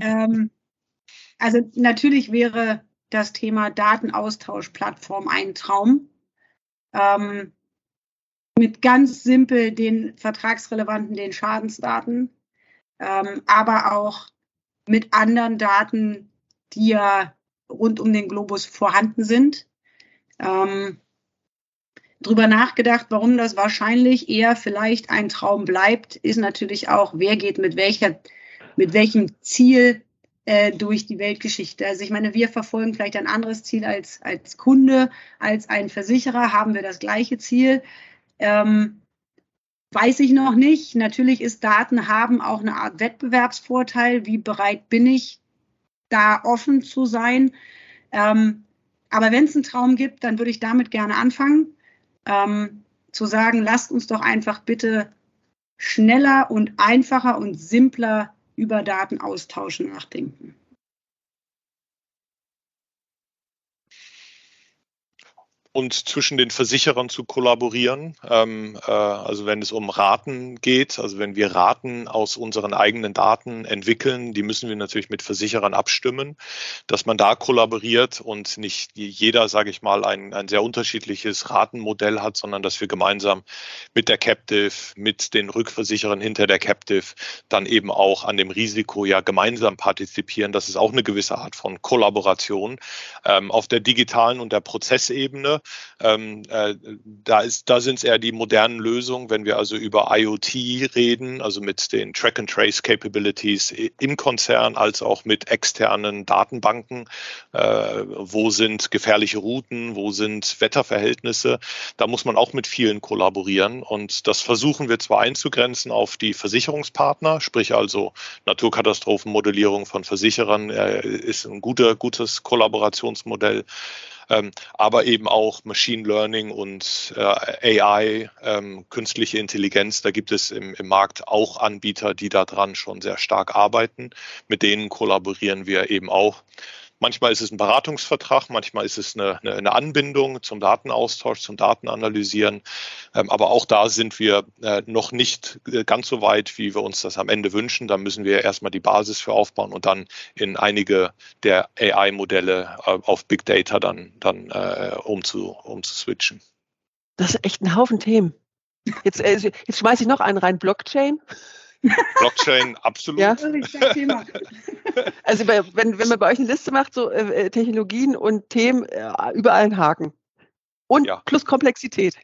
ähm, also natürlich wäre das Thema Datenaustauschplattform ein Traum. Ähm, mit ganz simpel den vertragsrelevanten, den Schadensdaten, ähm, aber auch mit anderen Daten, die ja rund um den Globus vorhanden sind. Ähm, drüber nachgedacht, warum das wahrscheinlich eher vielleicht ein Traum bleibt, ist natürlich auch, wer geht mit welcher, mit welchem Ziel äh, durch die Weltgeschichte. Also ich meine, wir verfolgen vielleicht ein anderes Ziel als, als Kunde, als ein Versicherer, haben wir das gleiche Ziel. Ähm, weiß ich noch nicht. Natürlich ist Daten haben auch eine Art Wettbewerbsvorteil. Wie bereit bin ich, da offen zu sein? Ähm, aber wenn es einen Traum gibt, dann würde ich damit gerne anfangen, ähm, zu sagen, lasst uns doch einfach bitte schneller und einfacher und simpler über Datenaustausch nachdenken. Und zwischen den Versicherern zu kollaborieren. Ähm, äh, also wenn es um Raten geht, also wenn wir Raten aus unseren eigenen Daten entwickeln, die müssen wir natürlich mit Versicherern abstimmen, dass man da kollaboriert und nicht jeder, sage ich mal, ein, ein sehr unterschiedliches Ratenmodell hat, sondern dass wir gemeinsam mit der Captive, mit den Rückversicherern hinter der Captive dann eben auch an dem Risiko ja gemeinsam partizipieren. Das ist auch eine gewisse Art von Kollaboration ähm, auf der digitalen und der Prozessebene ähm, äh, da da sind es eher die modernen Lösungen, wenn wir also über IoT reden, also mit den Track and Trace Capabilities im Konzern als auch mit externen Datenbanken. Äh, wo sind gefährliche Routen? Wo sind Wetterverhältnisse? Da muss man auch mit vielen kollaborieren und das versuchen wir zwar einzugrenzen auf die Versicherungspartner, sprich also Naturkatastrophenmodellierung von Versicherern äh, ist ein guter, gutes Kollaborationsmodell ähm, aber eben auch Machine Learning und äh, AI, ähm, künstliche Intelligenz. Da gibt es im, im Markt auch Anbieter, die daran schon sehr stark arbeiten. Mit denen kollaborieren wir eben auch. Manchmal ist es ein Beratungsvertrag, manchmal ist es eine, eine Anbindung zum Datenaustausch, zum Datenanalysieren. Ähm, aber auch da sind wir äh, noch nicht äh, ganz so weit, wie wir uns das am Ende wünschen. Da müssen wir erstmal die Basis für aufbauen und dann in einige der AI-Modelle äh, auf Big Data dann, dann umzu, umzuswitchen. Das ist echt ein Haufen Themen. Jetzt, jetzt schmeiße ich noch einen rein, Blockchain. Blockchain, absolut. Ja. Also wenn, wenn man bei euch eine Liste macht, so äh, Technologien und Themen, äh, überall ein Haken. Und ja. plus Komplexität.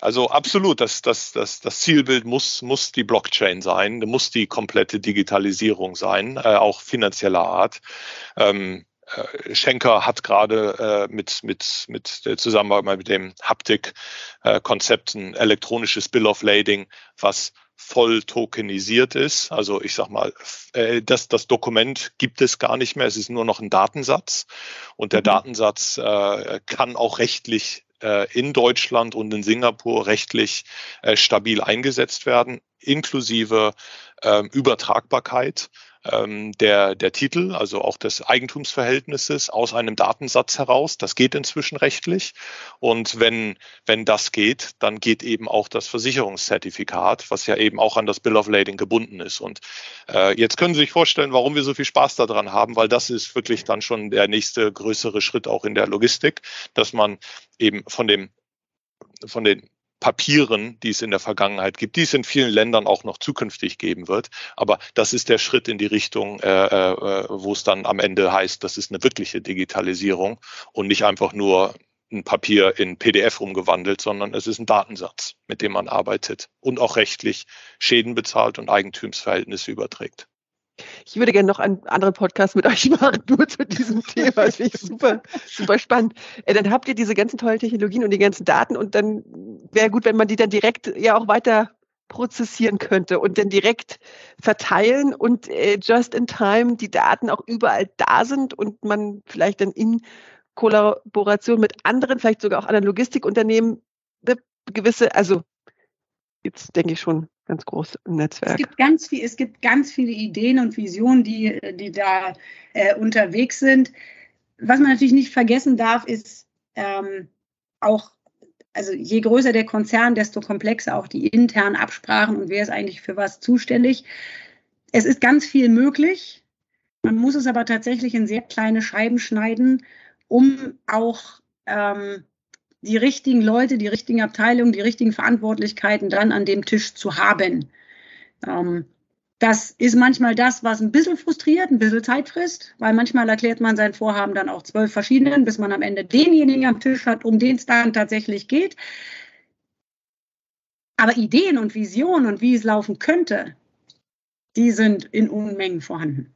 Also absolut, das, das, das, das Zielbild muss, muss die Blockchain sein, muss die komplette Digitalisierung sein, äh, auch finanzieller Art. Ähm, äh, Schenker hat gerade äh, mit, mit, mit der Zusammenarbeit mit dem Haptik-Konzept ein elektronisches Bill of Lading, was voll tokenisiert ist. Also ich sag mal, äh, das, das Dokument gibt es gar nicht mehr. Es ist nur noch ein Datensatz. Und der mhm. Datensatz äh, kann auch rechtlich äh, in Deutschland und in Singapur rechtlich äh, stabil eingesetzt werden, inklusive ähm, Übertragbarkeit ähm, der, der Titel, also auch des Eigentumsverhältnisses aus einem Datensatz heraus. Das geht inzwischen rechtlich. Und wenn, wenn das geht, dann geht eben auch das Versicherungszertifikat, was ja eben auch an das Bill of Lading gebunden ist. Und äh, jetzt können Sie sich vorstellen, warum wir so viel Spaß daran haben, weil das ist wirklich dann schon der nächste größere Schritt auch in der Logistik, dass man eben von dem von den Papieren, die es in der Vergangenheit gibt, die es in vielen Ländern auch noch zukünftig geben wird. Aber das ist der Schritt in die Richtung, äh, äh, wo es dann am Ende heißt, das ist eine wirkliche Digitalisierung und nicht einfach nur ein Papier in PDF umgewandelt, sondern es ist ein Datensatz, mit dem man arbeitet und auch rechtlich Schäden bezahlt und Eigentumsverhältnisse überträgt. Ich würde gerne noch einen anderen Podcast mit euch machen, nur zu diesem Thema. Das finde ich super, super spannend. Äh, dann habt ihr diese ganzen tollen Technologien und die ganzen Daten und dann wäre gut, wenn man die dann direkt ja auch weiter prozessieren könnte und dann direkt verteilen und äh, just in time die Daten auch überall da sind und man vielleicht dann in Kollaboration mit anderen, vielleicht sogar auch anderen Logistikunternehmen eine gewisse, also jetzt denke ich schon ganz groß im Netzwerk. Es gibt ganz viel, es gibt ganz viele Ideen und Visionen, die, die da äh, unterwegs sind. Was man natürlich nicht vergessen darf, ist ähm, auch, also je größer der Konzern, desto komplexer auch die internen Absprachen und wer ist eigentlich für was zuständig. Es ist ganz viel möglich. Man muss es aber tatsächlich in sehr kleine Scheiben schneiden, um auch ähm, die richtigen Leute, die richtigen Abteilungen, die richtigen Verantwortlichkeiten dann an dem Tisch zu haben. Ähm, das ist manchmal das, was ein bisschen frustriert, ein bisschen Zeit frisst, weil manchmal erklärt man sein Vorhaben dann auch zwölf verschiedenen, bis man am Ende denjenigen am Tisch hat, um den es dann tatsächlich geht. Aber Ideen und Visionen und wie es laufen könnte, die sind in Unmengen vorhanden.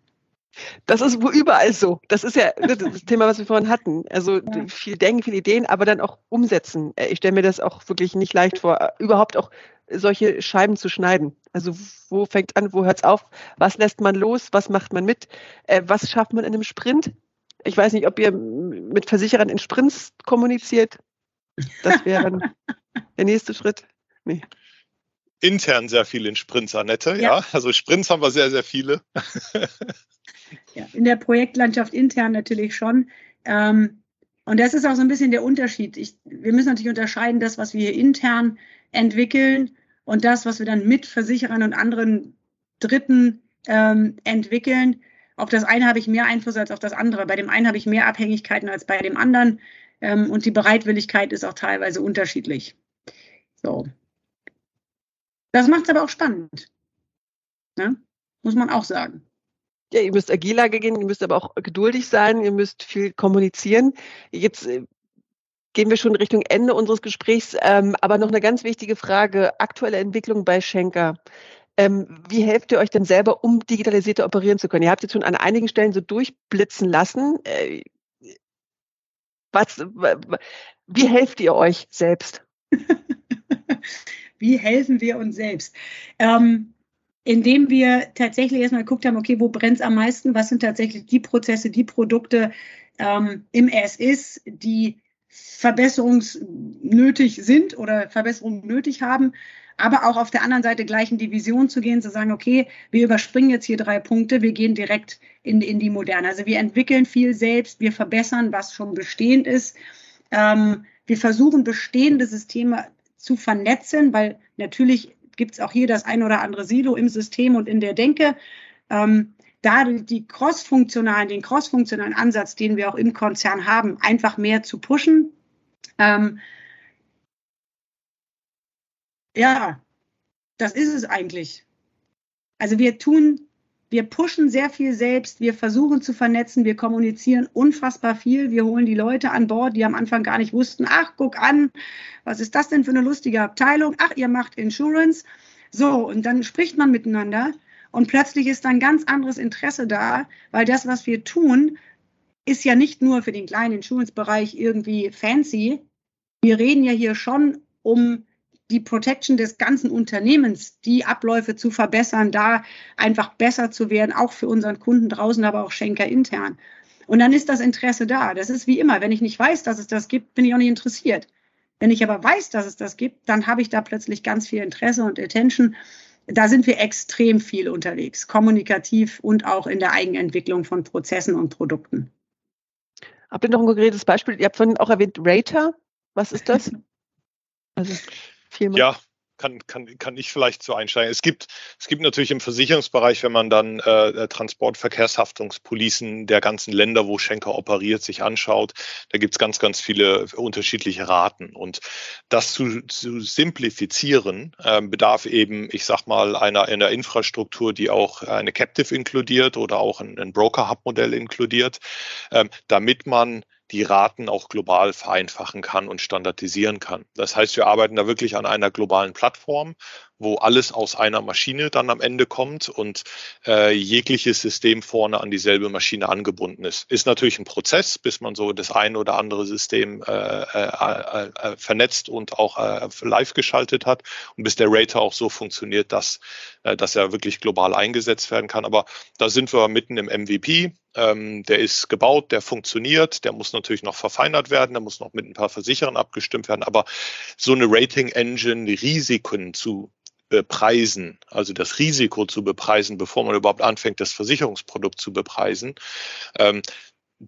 Das ist wo überall so. Das ist ja das Thema, was wir vorhin hatten. Also ja. viel Denken, viele Ideen, aber dann auch umsetzen. Äh, ich stelle mir das auch wirklich nicht leicht vor, äh, überhaupt auch solche Scheiben zu schneiden. Also wo fängt an, wo hört es auf? Was lässt man los? Was macht man mit? Äh, was schafft man in einem Sprint? Ich weiß nicht, ob ihr mit Versicherern in Sprints kommuniziert. Das wäre dann der nächste Schritt. Nee intern sehr viel in Sprints, Annette. Ja. ja. also Sprints haben wir sehr, sehr viele. ja, in der Projektlandschaft intern natürlich schon. Ähm, und das ist auch so ein bisschen der Unterschied. Ich, wir müssen natürlich unterscheiden, das, was wir hier intern entwickeln und das, was wir dann mit Versicherern und anderen Dritten ähm, entwickeln. Auf das eine habe ich mehr Einfluss als auf das andere. Bei dem einen habe ich mehr Abhängigkeiten als bei dem anderen. Ähm, und die Bereitwilligkeit ist auch teilweise unterschiedlich. So. Das macht es aber auch spannend. Ne? Muss man auch sagen. Ja, ihr müsst agiler gehen, ihr müsst aber auch geduldig sein, ihr müsst viel kommunizieren. Jetzt äh, gehen wir schon Richtung Ende unseres Gesprächs, ähm, aber noch eine ganz wichtige Frage, aktuelle Entwicklung bei Schenker. Ähm, wie helft ihr euch denn selber, um digitalisierter operieren zu können? Ihr habt jetzt schon an einigen Stellen so durchblitzen lassen. Äh, was, wie helft ihr euch selbst? wie helfen wir uns selbst? Ähm, indem wir tatsächlich erstmal geguckt haben, okay, wo brennt es am meisten? Was sind tatsächlich die Prozesse, die Produkte ähm, im SIS, die verbesserungsnötig sind oder Verbesserungen nötig haben? aber auch auf der anderen Seite gleich in die Vision zu gehen, zu sagen, okay, wir überspringen jetzt hier drei Punkte, wir gehen direkt in, in die Moderne. Also wir entwickeln viel selbst, wir verbessern, was schon bestehend ist. Ähm, wir versuchen bestehende Systeme zu vernetzen, weil natürlich gibt es auch hier das ein oder andere Silo im System und in der Denke. Ähm, da die crossfunktionalen, den crossfunktionalen Ansatz, den wir auch im Konzern haben, einfach mehr zu pushen. Ähm, ja, das ist es eigentlich. Also wir tun wir pushen sehr viel selbst, wir versuchen zu vernetzen, wir kommunizieren unfassbar viel, wir holen die Leute an Bord, die am Anfang gar nicht wussten, ach, guck an, was ist das denn für eine lustige Abteilung? Ach, ihr macht Insurance. So, und dann spricht man miteinander und plötzlich ist dann ganz anderes Interesse da, weil das, was wir tun, ist ja nicht nur für den kleinen Insurance-Bereich irgendwie fancy. Wir reden ja hier schon um die Protection des ganzen Unternehmens, die Abläufe zu verbessern, da einfach besser zu werden, auch für unseren Kunden draußen, aber auch Schenker intern. Und dann ist das Interesse da. Das ist wie immer. Wenn ich nicht weiß, dass es das gibt, bin ich auch nicht interessiert. Wenn ich aber weiß, dass es das gibt, dann habe ich da plötzlich ganz viel Interesse und Attention. Da sind wir extrem viel unterwegs, kommunikativ und auch in der Eigenentwicklung von Prozessen und Produkten. Habt ihr noch ein konkretes Beispiel? Ihr habt vorhin auch erwähnt Rater. Was ist das? Also Firma? Ja, kann, kann, kann ich vielleicht so einsteigen. Es gibt, es gibt natürlich im Versicherungsbereich, wenn man dann äh, Transportverkehrshaftungspolicen der ganzen Länder, wo Schenker operiert, sich anschaut, da gibt es ganz, ganz viele unterschiedliche Raten. Und das zu, zu simplifizieren, äh, bedarf eben, ich sag mal, einer, einer Infrastruktur, die auch eine Captive inkludiert oder auch ein, ein Broker-Hub-Modell inkludiert, äh, damit man die Raten auch global vereinfachen kann und standardisieren kann. Das heißt, wir arbeiten da wirklich an einer globalen Plattform, wo alles aus einer Maschine dann am Ende kommt und äh, jegliches System vorne an dieselbe Maschine angebunden ist. Ist natürlich ein Prozess, bis man so das ein oder andere System äh, äh, äh, vernetzt und auch äh, live geschaltet hat und bis der Rater auch so funktioniert, dass, äh, dass er wirklich global eingesetzt werden kann. Aber da sind wir mitten im MVP. Ähm, der ist gebaut, der funktioniert, der muss natürlich noch verfeinert werden, der muss noch mit ein paar Versicherern abgestimmt werden. Aber so eine Rating Engine, Risiken zu bepreisen, also das Risiko zu bepreisen, bevor man überhaupt anfängt, das Versicherungsprodukt zu bepreisen. Ähm,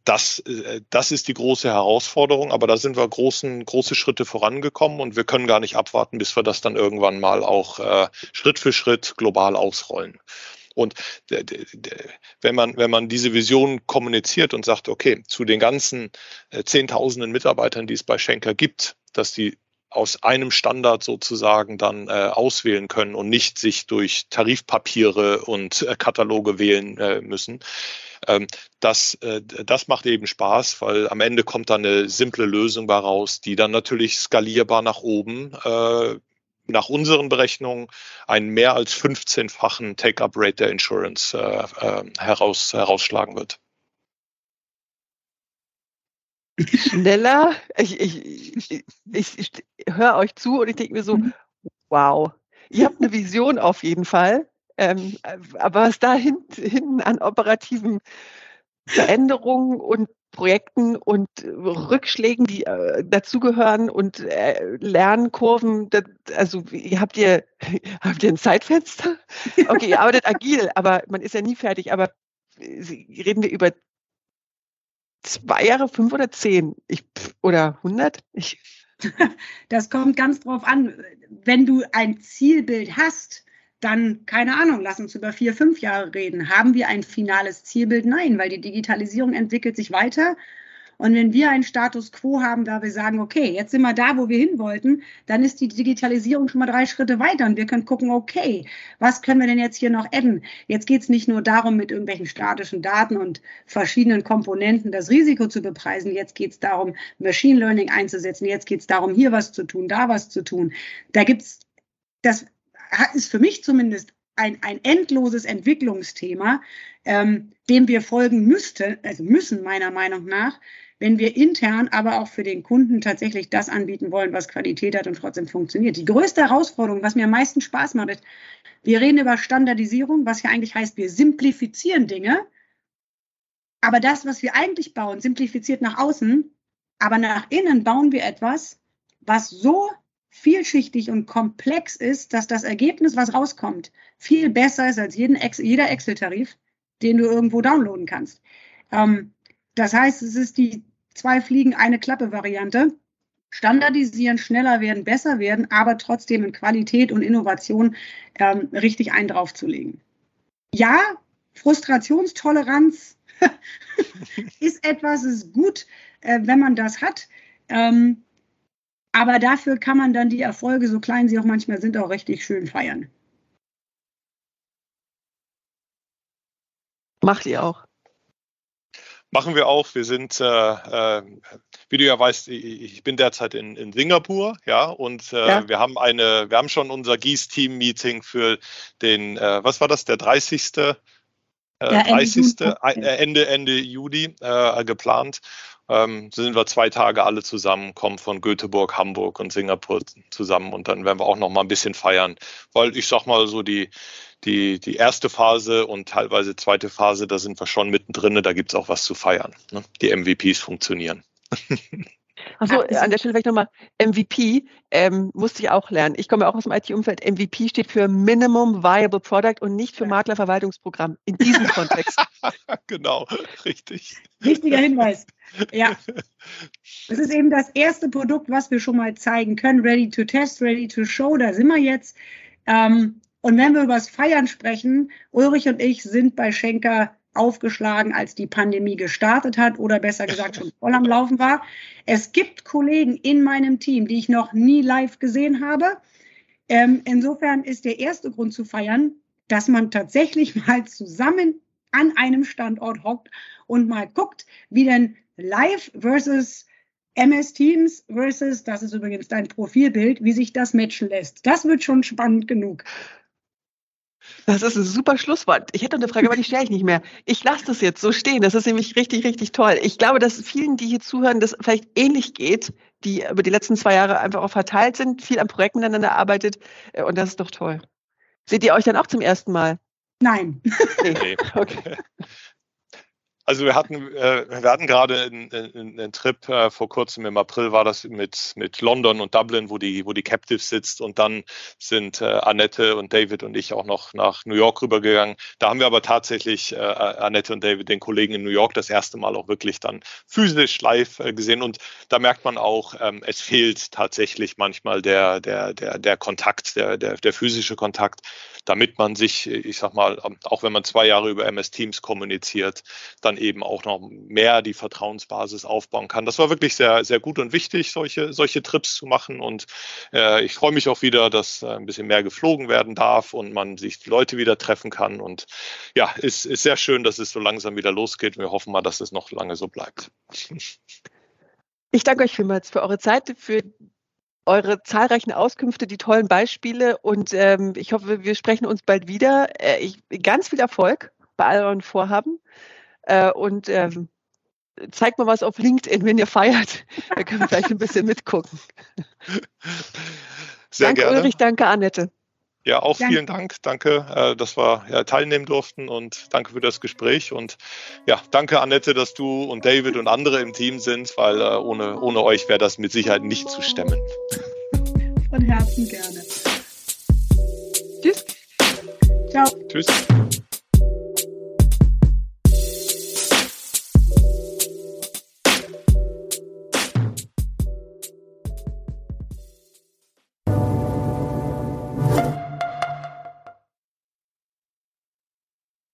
das, äh, das ist die große Herausforderung, aber da sind wir großen, große Schritte vorangekommen und wir können gar nicht abwarten, bis wir das dann irgendwann mal auch äh, Schritt für Schritt global ausrollen. Und wenn man, wenn man diese Vision kommuniziert und sagt, okay, zu den ganzen äh, Zehntausenden Mitarbeitern, die es bei Schenker gibt, dass die aus einem Standard sozusagen dann äh, auswählen können und nicht sich durch Tarifpapiere und äh, Kataloge wählen äh, müssen. Ähm, das, äh, das macht eben Spaß, weil am Ende kommt dann eine simple Lösung raus, die dann natürlich skalierbar nach oben äh, nach unseren Berechnungen einen mehr als 15-fachen Take-up-Rate der Insurance äh, äh, heraus, herausschlagen wird. Schneller, ich, ich, ich, ich höre euch zu und ich denke mir so, mhm. wow, ihr habt eine Vision auf jeden Fall. Ähm, aber was da hinten an operativen Veränderungen und Projekten und Rückschlägen, die äh, dazugehören und äh, Lernkurven. Das, also habt ihr habt ihr ein Zeitfenster? Okay, ihr arbeitet agil, aber man ist ja nie fertig. Aber äh, reden wir über zwei Jahre, fünf oder zehn? Ich, oder hundert? Ich. Das kommt ganz drauf an. Wenn du ein Zielbild hast, dann, keine Ahnung, lass uns über vier, fünf Jahre reden. Haben wir ein finales Zielbild? Nein, weil die Digitalisierung entwickelt sich weiter. Und wenn wir einen Status quo haben, da wir sagen, okay, jetzt sind wir da, wo wir hin wollten, dann ist die Digitalisierung schon mal drei Schritte weiter und wir können gucken, okay, was können wir denn jetzt hier noch adden? Jetzt geht es nicht nur darum, mit irgendwelchen statischen Daten und verschiedenen Komponenten das Risiko zu bepreisen. Jetzt geht es darum, Machine Learning einzusetzen. Jetzt geht es darum, hier was zu tun, da was zu tun. Da gibt es das ist für mich zumindest ein, ein endloses Entwicklungsthema, ähm, dem wir folgen müssten, also müssen meiner Meinung nach, wenn wir intern, aber auch für den Kunden tatsächlich das anbieten wollen, was Qualität hat und trotzdem funktioniert. Die größte Herausforderung, was mir am meisten Spaß macht, ist, wir reden über Standardisierung, was ja eigentlich heißt, wir simplifizieren Dinge. Aber das, was wir eigentlich bauen, simplifiziert nach außen, aber nach innen bauen wir etwas, was so vielschichtig und komplex ist, dass das Ergebnis, was rauskommt, viel besser ist als jeden Ex jeder Excel-Tarif, den du irgendwo downloaden kannst. Ähm, das heißt, es ist die zwei Fliegen, eine Klappe-Variante. Standardisieren, schneller werden, besser werden, aber trotzdem in Qualität und Innovation ähm, richtig einen draufzulegen. Ja, Frustrationstoleranz ist etwas, ist gut, äh, wenn man das hat. Ähm, aber dafür kann man dann die Erfolge, so klein sie auch manchmal sind, auch richtig schön feiern. Macht ihr auch? Machen wir auch. Wir sind, äh, äh, wie du ja weißt, ich bin derzeit in, in Singapur, ja, und äh, ja. wir haben eine, wir haben schon unser GIES-Team-Meeting für den, äh, was war das, der 30. äh, 30. Ende, Ende Juli äh, geplant. Ähm, sind wir zwei Tage alle zusammen, kommen von Göteborg, Hamburg und Singapur zusammen und dann werden wir auch noch mal ein bisschen feiern, weil ich sag mal so die die, die erste Phase und teilweise zweite Phase, da sind wir schon mittendrin, da gibt es auch was zu feiern. Ne? Die MVPs funktionieren. Achso, an der Stelle vielleicht nochmal MVP, ähm, musste ich auch lernen. Ich komme auch aus dem IT-Umfeld. MVP steht für Minimum Viable Product und nicht für Maklerverwaltungsprogramm in diesem Kontext. genau, richtig. Richtiger Hinweis. Ja. Das ist eben das erste Produkt, was wir schon mal zeigen können. Ready to test, ready to show, da sind wir jetzt. Ähm, und wenn wir über das Feiern sprechen, Ulrich und ich sind bei Schenker aufgeschlagen, als die Pandemie gestartet hat oder besser gesagt schon voll am Laufen war. Es gibt Kollegen in meinem Team, die ich noch nie live gesehen habe. Ähm, insofern ist der erste Grund zu feiern, dass man tatsächlich mal zusammen an einem Standort hockt und mal guckt, wie denn live versus MS Teams versus, das ist übrigens dein Profilbild, wie sich das matchen lässt. Das wird schon spannend genug. Das ist ein super Schlusswort. Ich hätte noch eine Frage, aber die stelle ich nicht mehr. Ich lasse das jetzt so stehen. Das ist nämlich richtig, richtig toll. Ich glaube, dass vielen, die hier zuhören, das vielleicht ähnlich geht, die über die letzten zwei Jahre einfach auch verteilt sind, viel am Projekt miteinander arbeitet. Äh, und das ist doch toll. Seht ihr euch dann auch zum ersten Mal? Nein. Nee. Okay. Also wir hatten, äh, wir hatten gerade einen, einen Trip äh, vor kurzem im April war das mit mit London und Dublin, wo die wo die Captive sitzt und dann sind äh, Annette und David und ich auch noch nach New York rübergegangen. Da haben wir aber tatsächlich äh, Annette und David, den Kollegen in New York, das erste Mal auch wirklich dann physisch live äh, gesehen und da merkt man auch, ähm, es fehlt tatsächlich manchmal der der der der Kontakt, der der der physische Kontakt, damit man sich, ich sag mal, auch wenn man zwei Jahre über MS Teams kommuniziert, dann eben auch noch mehr die Vertrauensbasis aufbauen kann. Das war wirklich sehr, sehr gut und wichtig, solche, solche Trips zu machen. Und äh, ich freue mich auch wieder, dass äh, ein bisschen mehr geflogen werden darf und man sich die Leute wieder treffen kann. Und ja, ist, ist sehr schön, dass es so langsam wieder losgeht. Wir hoffen mal, dass es noch lange so bleibt. Ich danke euch vielmals für eure Zeit, für eure zahlreichen Auskünfte, die tollen Beispiele und ähm, ich hoffe, wir sprechen uns bald wieder. Äh, ich, ganz viel Erfolg bei all euren Vorhaben. Äh, und ähm, zeigt mal was auf LinkedIn, wenn ihr feiert. Da können wir vielleicht ein bisschen mitgucken. Sehr danke gerne. Ulrich, danke Annette. Ja, auch danke. vielen Dank. Danke, äh, dass wir ja, teilnehmen durften und danke für das Gespräch. Und ja, danke Annette, dass du und David und andere im Team sind, weil äh, ohne, ohne euch wäre das mit Sicherheit nicht zu stemmen. Von Herzen gerne. Tschüss. Ciao. Tschüss.